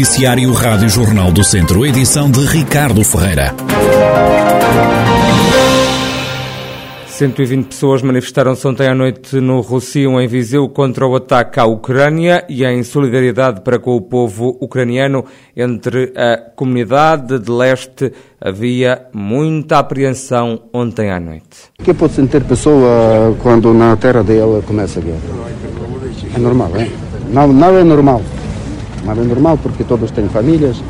Noticiário Rádio Jornal do Centro, edição de Ricardo Ferreira. 120 pessoas manifestaram-se ontem à noite no Rocio, em Viseu, contra o ataque à Ucrânia e em solidariedade para com o povo ucraniano. Entre a comunidade de leste havia muita apreensão ontem à noite. O que pode sentir pessoa quando na terra dela começa a guerra? É normal, é? Não, não é normal. Não é normal porque todos têm famílias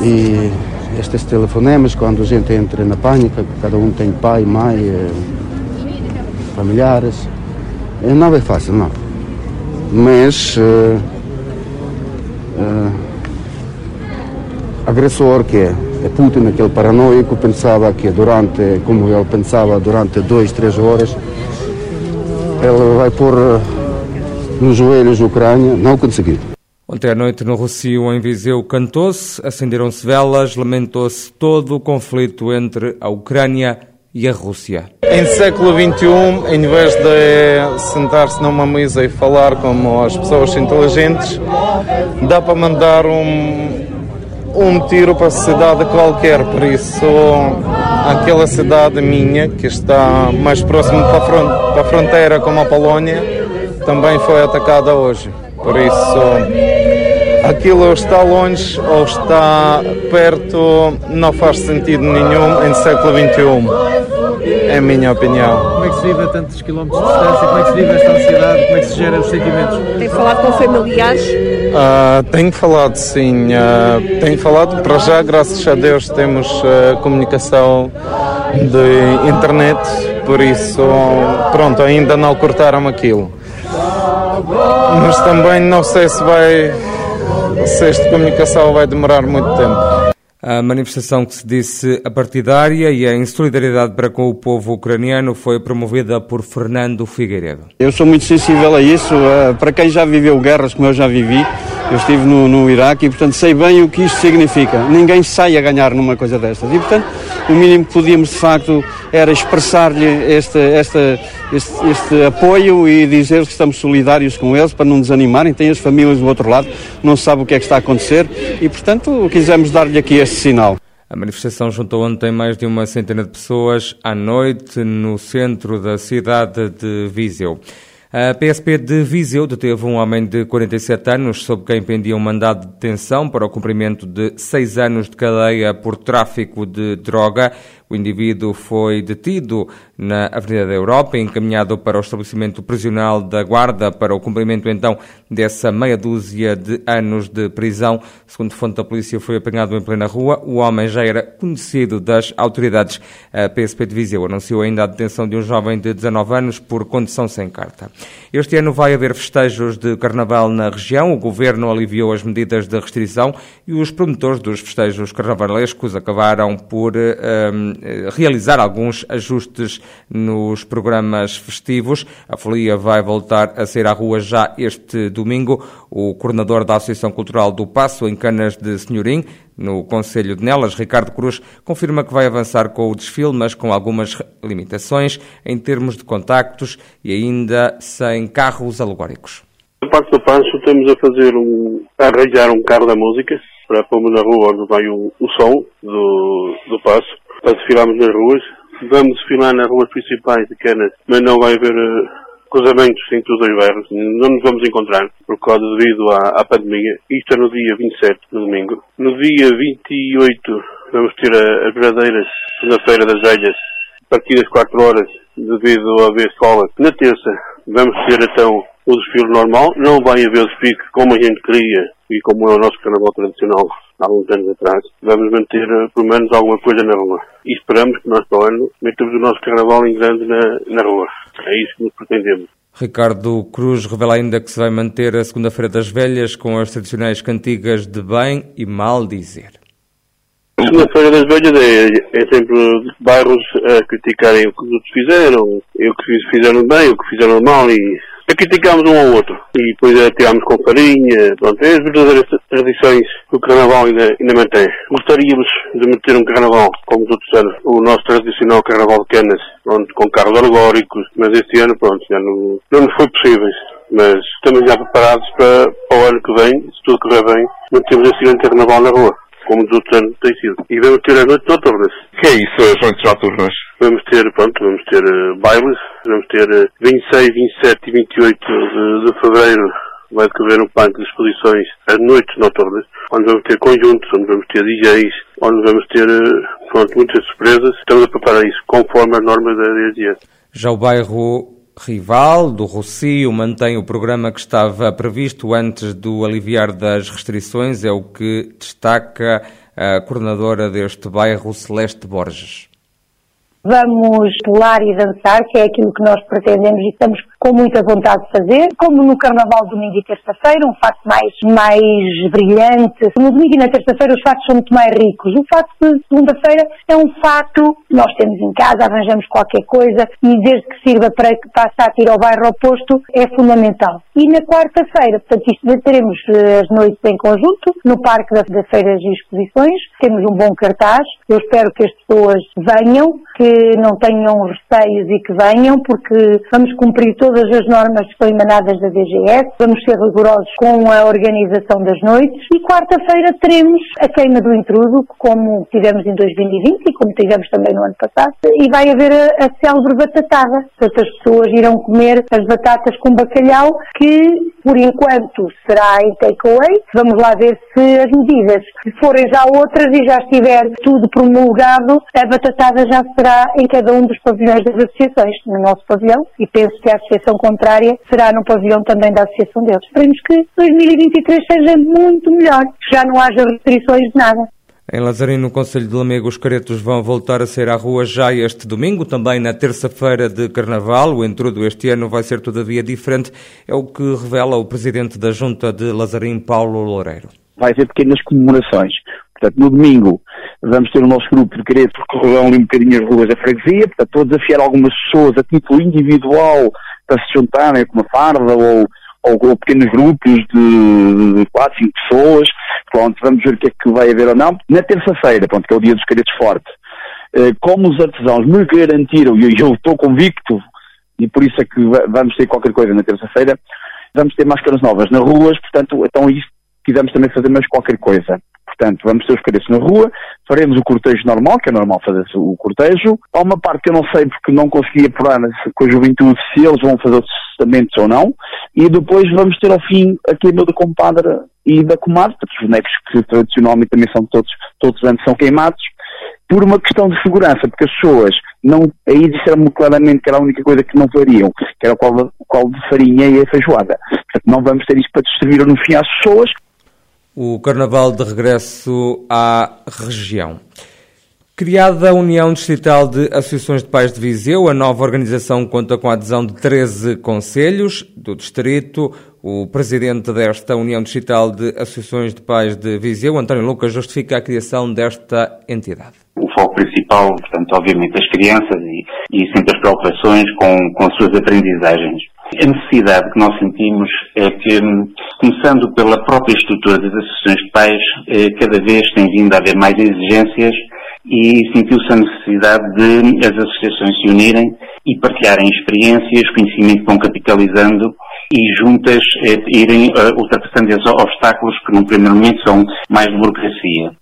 e estes telefonemas, quando a gente entra na pânica, cada um tem pai, mãe, eh, familiares, eh, não é fácil, não. Mas uh, uh, agressor que é, é Putin, aquele paranoico, pensava que durante, como ele pensava, durante dois, três horas, ele vai pôr nos joelhos a Ucrânia, não conseguiu. Ontem à noite, no Rocio, em Viseu, cantou-se, acenderam-se velas, lamentou-se todo o conflito entre a Ucrânia e a Rússia. Em século XXI, em vez de sentar-se numa mesa e falar como as pessoas inteligentes, dá para mandar um, um tiro para a cidade qualquer. Por isso, aquela cidade minha, que está mais próximo para a fronteira com a Polónia, também foi atacada hoje. Por isso, aquilo está longe ou está perto não faz sentido nenhum em século XXI. É a minha opinião. Como é que se vive a tantos quilómetros de distância? Como é que se vive esta ansiedade? Como é que se gera os sentimentos? Tem falado com familiares? Uh, tenho falado, sim. Uh, tenho falado. Para já, graças a Deus, temos uh, comunicação de internet. Por isso, pronto, ainda não cortaram aquilo mas também não sei se vai se esta comunicação vai demorar muito tempo. A manifestação que se disse apartidária e em solidariedade para com o povo ucraniano foi promovida por Fernando Figueiredo. Eu sou muito sensível a isso. Eh, para quem já viveu guerras como eu já vivi, eu estive no, no Iraque e, portanto, sei bem o que isto significa. Ninguém sai a ganhar numa coisa destas. E, portanto, o mínimo que podíamos, de facto, era expressar-lhe este, este, este, este, apoio e dizer que estamos solidários com eles para não desanimarem. Tem as famílias do outro lado, não sabe o que é que está a acontecer e, portanto, quisemos dar-lhe aqui este sinal. A manifestação juntou ontem mais de uma centena de pessoas à noite no centro da cidade de Viseu. A PSP de Viseu deteve um homem de 47 anos sob quem pendia um mandado de detenção para o cumprimento de seis anos de cadeia por tráfico de droga. O indivíduo foi detido na Avenida da Europa e encaminhado para o estabelecimento prisional da Guarda para o cumprimento então dessa meia dúzia de anos de prisão. Segundo fonte da polícia, foi apanhado em plena rua. O homem já era conhecido das autoridades. A PSP de Viseu anunciou ainda a detenção de um jovem de 19 anos por condição sem carta. Este ano vai haver festejos de carnaval na região. O governo aliviou as medidas de restrição e os promotores dos festejos carnavalescos acabaram por um, eh, realizar alguns ajustes nos programas festivos. A folia vai voltar a ser à rua já este domingo. O coordenador da Associação Cultural do Passo, em Canas de Senhorim, no Conselho de Nelas, Ricardo Cruz, confirma que vai avançar com o desfile, mas com algumas limitações em termos de contactos e ainda sem carros alegóricos. Na parte do Passo estamos a fazer um, a arranjar um carro da música para pôrmos na rua onde vai o, o som do, do Passo para desfilarmos nas ruas. Vamos desfilar nas ruas principais de Canas, mas não vai haver uh, cruzamentos entre os dois bairros. Não nos vamos encontrar, por causa devido à, à pandemia. Isto é no dia 27, no domingo. No dia 28 vamos ter a, as verdadeiras segunda-feira das velhas, a partir das 4 horas, devido a haver escola. Na terça vamos ter então o desfile normal. Não vai haver desfile como a gente queria e como é o nosso carnaval tradicional há alguns anos atrás, vamos manter eh, pelo menos alguma coisa na rua. E esperamos que nós para o ano metemos o nosso carnaval em grande na, na rua. É isso que nos pretendemos. Ricardo Cruz revela ainda que se vai manter a Segunda-feira das Velhas com as tradicionais cantigas de bem e mal dizer. A Segunda-feira das Velhas é, é sempre bairros a criticarem o que os outros fizeram, e o que fizeram bem, o que fizeram mal e criticámos um ao outro. E depois atirámos com farinha, pronto, é as verdadeiras tradições que o Carnaval ainda, ainda mantém. Gostaríamos de meter um Carnaval, como os outros anos, o nosso tradicional Carnaval de Canas, pronto, com carros alegóricos, mas este ano, pronto, já não, não nos foi possível. Mas estamos já preparados para, para o ano que vem, se tudo correr bem, não temos esse grande carnaval na rua como dos outros anos tem sido. E vamos ter as noites noturnas. Que é isso, as noites noturnas? Vamos ter, pronto, vamos ter uh, bailes, vamos ter uh, 26, 27 e 28 de, de fevereiro vai decorrer um parque de exposições as noites noturnas, onde vamos ter conjuntos, onde vamos ter DJs, onde vamos ter uh, pronto, muitas surpresas. Estamos a preparar isso conforme as normas da DGS. Já o bairro rival do Rocio mantém o programa que estava previsto antes do aliviar das restrições, é o que destaca a coordenadora deste bairro, Celeste Borges. Vamos pular e dançar, que é aquilo que nós pretendemos e estamos com muita vontade de fazer, como no Carnaval domingo e terça-feira, um facto mais, mais brilhante. No domingo e na terça-feira os factos são muito mais ricos. O facto de segunda-feira é um facto, nós temos em casa, arranjamos qualquer coisa e desde que sirva para que passe a ir ao bairro oposto, é fundamental. E na quarta-feira, portanto, isto teremos eh, as noites em conjunto, no Parque das Feiras e Exposições, temos um bom cartaz, eu espero que as pessoas venham, que não tenham receios e que venham, porque vamos cumprir todas as normas que são emanadas da DGS, vamos ser rigorosos com a organização das noites e quarta-feira teremos a queima do intruso, como tivemos em 2020 e como tivemos também no ano passado, e vai haver a, a célebre batatada. Portanto, as pessoas irão comer as batatas com bacalhau, que por enquanto será em takeaway. Vamos lá ver se as medidas forem já outras e já estiver tudo promulgado, a batatada já será em cada um dos pavilhões das associações, no nosso pavilhão, e penso que a associação contrária será no pavilhão também da associação deles. Esperemos que 2023 seja muito melhor, que já não haja restrições de nada. Em Lazarino, no Conselho de Lamego, os caretos vão voltar a sair à rua já este domingo, também na terça-feira de Carnaval. O entrudo este ano vai ser todavia diferente, é o que revela o presidente da Junta de Lazarino, Paulo Loureiro. Vai haver pequenas comemorações. Portanto, no domingo vamos ter o nosso grupo de caretos percorrer ali um bocadinho as ruas da freguesia, portanto, estou a desafiar algumas pessoas a título individual para se juntarem com uma farda ou, ou, pequenos grupos de, de 4, 5 pessoas. Pronto, vamos ver o que é que vai haver ou não. Na terça-feira, pronto, que é o dia dos caretos fortes, eh, como os artesãos me garantiram, e eu estou convicto, e por isso é que vamos ter qualquer coisa na terça-feira, vamos ter máscaras novas nas ruas, portanto, então isso quisemos também fazer mais qualquer coisa. Portanto, vamos ter os caretos na rua, faremos o cortejo normal, que é normal fazer o cortejo. Há uma parte que eu não sei porque não consegui apurar com a juventude se eles vão fazer os testamentos ou não. E depois vamos ter ao fim a queima da compadre e da comadre, os bonecos que tradicionalmente também são todos, todos os anos são queimados, por uma questão de segurança, porque as pessoas não, aí disseram-me claramente que era a única coisa que não fariam, que era o qual de farinha e a feijoada. Portanto, não vamos ter isto para distribuir no fim às pessoas, o Carnaval de regresso à região. Criada a União Distrital de Associações de Pais de Viseu, a nova organização conta com a adesão de 13 conselhos do distrito. O presidente desta União Distrital de Associações de Pais de Viseu, António Lucas, justifica a criação desta entidade. O foco principal, portanto, obviamente, as crianças e, e sempre as preocupações com, com as suas aprendizagens. A necessidade que nós sentimos é que, começando pela própria estrutura das associações de pais, eh, cada vez tem vindo a haver mais exigências e sentiu-se a necessidade de as associações se unirem e partilharem experiências, conhecimento que vão capitalizando e juntas eh, irem eh, ultrapassando esses obstáculos que num primeiro momento são mais de burocracia.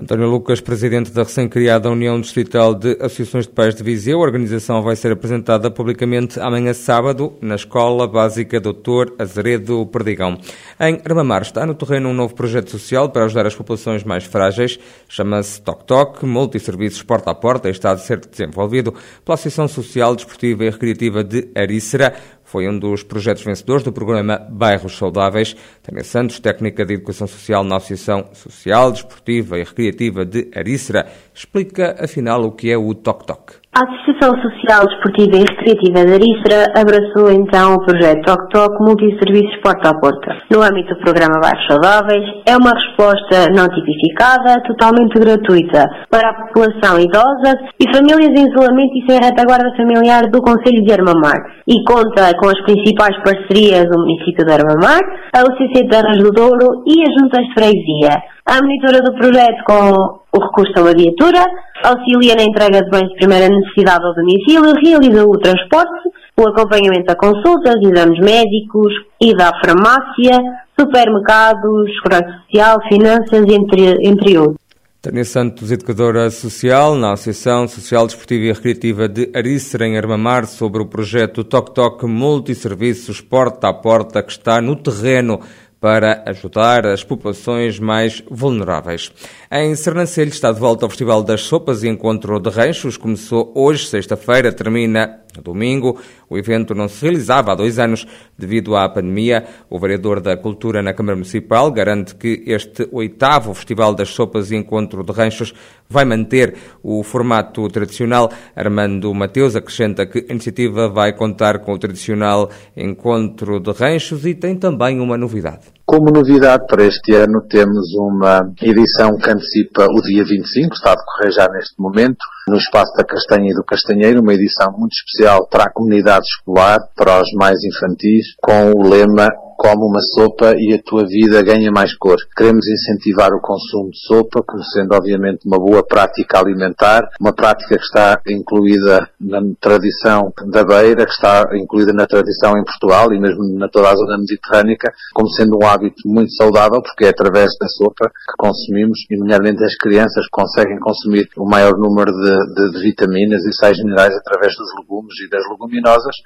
António Lucas, presidente da recém-criada União Distrital de Associações de Pais de Viseu. A organização vai ser apresentada publicamente amanhã sábado na Escola Básica Doutor Azeredo Perdigão. Em Armamar está no terreno um novo projeto social para ajudar as populações mais frágeis. Chama-se Toc Toc, multisserviços porta a porta e está a ser desenvolvido pela Associação Social, Desportiva e Recreativa de Arícera. Foi um dos projetos vencedores do programa Bairros Saudáveis. Tânia Santos, técnica de Educação Social na Associação Social, Desportiva e Recreativa de Arícera, explica afinal o que é o Toc Toc. A Associação Social Desportiva e Recreativa da Arícera abraçou então o projeto Toc Toc Multisserviços Porta a Porta. No âmbito do programa Bairros Saudáveis, é uma resposta não tipificada, totalmente gratuita para a população idosa e famílias em isolamento e sem retaguarda familiar do Conselho de Armamar e conta com as principais parcerias do município de Armamar, a UCC Terras do Douro e as juntas de freguesia. A monitora do projeto com o recurso a uma viatura, auxilia na entrega de bens de primeira necessidade ao domicílio, realiza o transporte, o acompanhamento a consultas, exames médicos, ida à farmácia, supermercados, segurança social, finanças, entre, entre outros. Tânia Santos, educadora social na Associação Social, Desportiva e Recreativa de Arícera, em Armamar, sobre o projeto Toc Toc Multisserviços Porta a Porta, que está no terreno para ajudar as populações mais vulneráveis. Em Sernancelho está de volta ao Festival das Sopas e Encontro de Ranchos. Começou hoje, sexta-feira, termina domingo. O evento não se realizava há dois anos devido à pandemia. O vereador da Cultura na Câmara Municipal garante que este oitavo Festival das Sopas e Encontro de Ranchos vai manter o formato tradicional. Armando Mateus acrescenta que a iniciativa vai contar com o tradicional Encontro de Ranchos e tem também uma novidade. Como novidade para este ano temos uma edição que antecipa o dia 25, está a decorrer já neste momento, no espaço da Castanha e do Castanheiro, uma edição muito especial para a comunidade escolar, para os mais infantis, com o lema come uma sopa e a tua vida ganha mais cor. Queremos incentivar o consumo de sopa, como sendo obviamente uma boa prática alimentar, uma prática que está incluída na tradição da beira, que está incluída na tradição em Portugal e mesmo na toda a zona mediterrânica, como sendo um hábito muito saudável, porque é através da sopa que consumimos, e nomeadamente as crianças conseguem consumir o maior número de, de, de vitaminas e sais minerais através dos legumes e das leguminosas,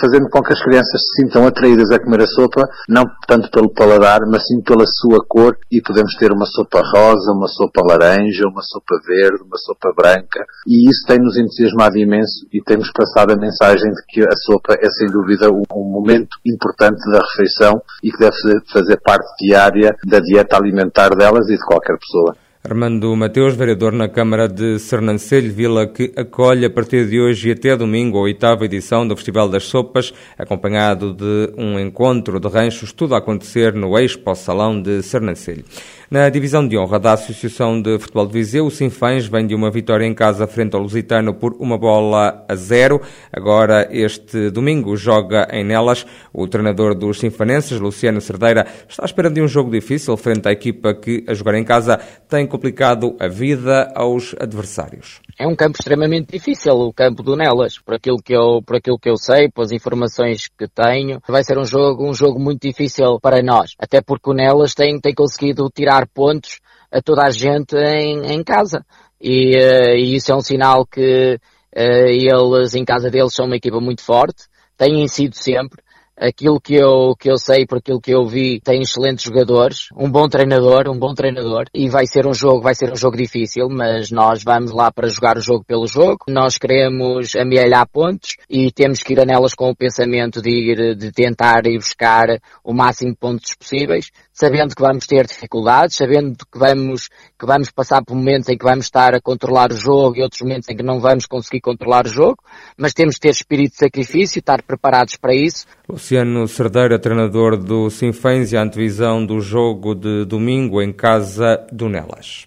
fazendo com que as crianças se sintam atraídas a comer a sopa não tanto pelo paladar, mas sim pela sua cor, e podemos ter uma sopa rosa, uma sopa laranja, uma sopa verde, uma sopa branca, e isso tem-nos entusiasmado imenso e temos passado a mensagem de que a sopa é sem dúvida um, um momento importante da refeição e que deve fazer parte diária da dieta alimentar delas e de qualquer pessoa. Armando Mateus, vereador na Câmara de Sernancelho, vila que acolhe a partir de hoje e até domingo a oitava edição do Festival das Sopas, acompanhado de um encontro de ranchos, tudo a acontecer no Expo Salão de Sernancelho. Na divisão de honra da Associação de Futebol de Viseu, o Sinfãs vem de uma vitória em casa frente ao Lusitano por uma bola a zero. Agora, este domingo, joga em Nelas. O treinador dos Sinfanenses, Luciano Cerdeira, está à espera de um jogo difícil frente à equipa que, a jogar em casa, tem complicado a vida aos adversários. É um campo extremamente difícil, o campo do Nelas, por aquilo que eu, por aquilo que eu sei, pelas informações que tenho. Vai ser um jogo, um jogo muito difícil para nós, até porque o Nelas tem, tem conseguido tirar pontos a toda a gente em, em casa. E, uh, e, isso é um sinal que uh, eles, em casa deles, são uma equipa muito forte, têm sido sempre. Aquilo que eu, que eu sei, por aquilo que eu vi, tem excelentes jogadores, um bom treinador, um bom treinador, e vai ser um jogo, vai ser um jogo difícil, mas nós vamos lá para jogar o jogo pelo jogo, nós queremos amealhar pontos e temos que ir a nelas com o pensamento de ir, de tentar ir buscar o máximo de pontos possíveis, sabendo que vamos ter dificuldades, sabendo que vamos, que vamos passar por momentos em que vamos estar a controlar o jogo e outros momentos em que não vamos conseguir controlar o jogo, mas temos de ter espírito de sacrifício, estar preparados para isso. Luciano Cerdeira, treinador do Sinfãs e a antevisão do jogo de domingo em casa do Nelas.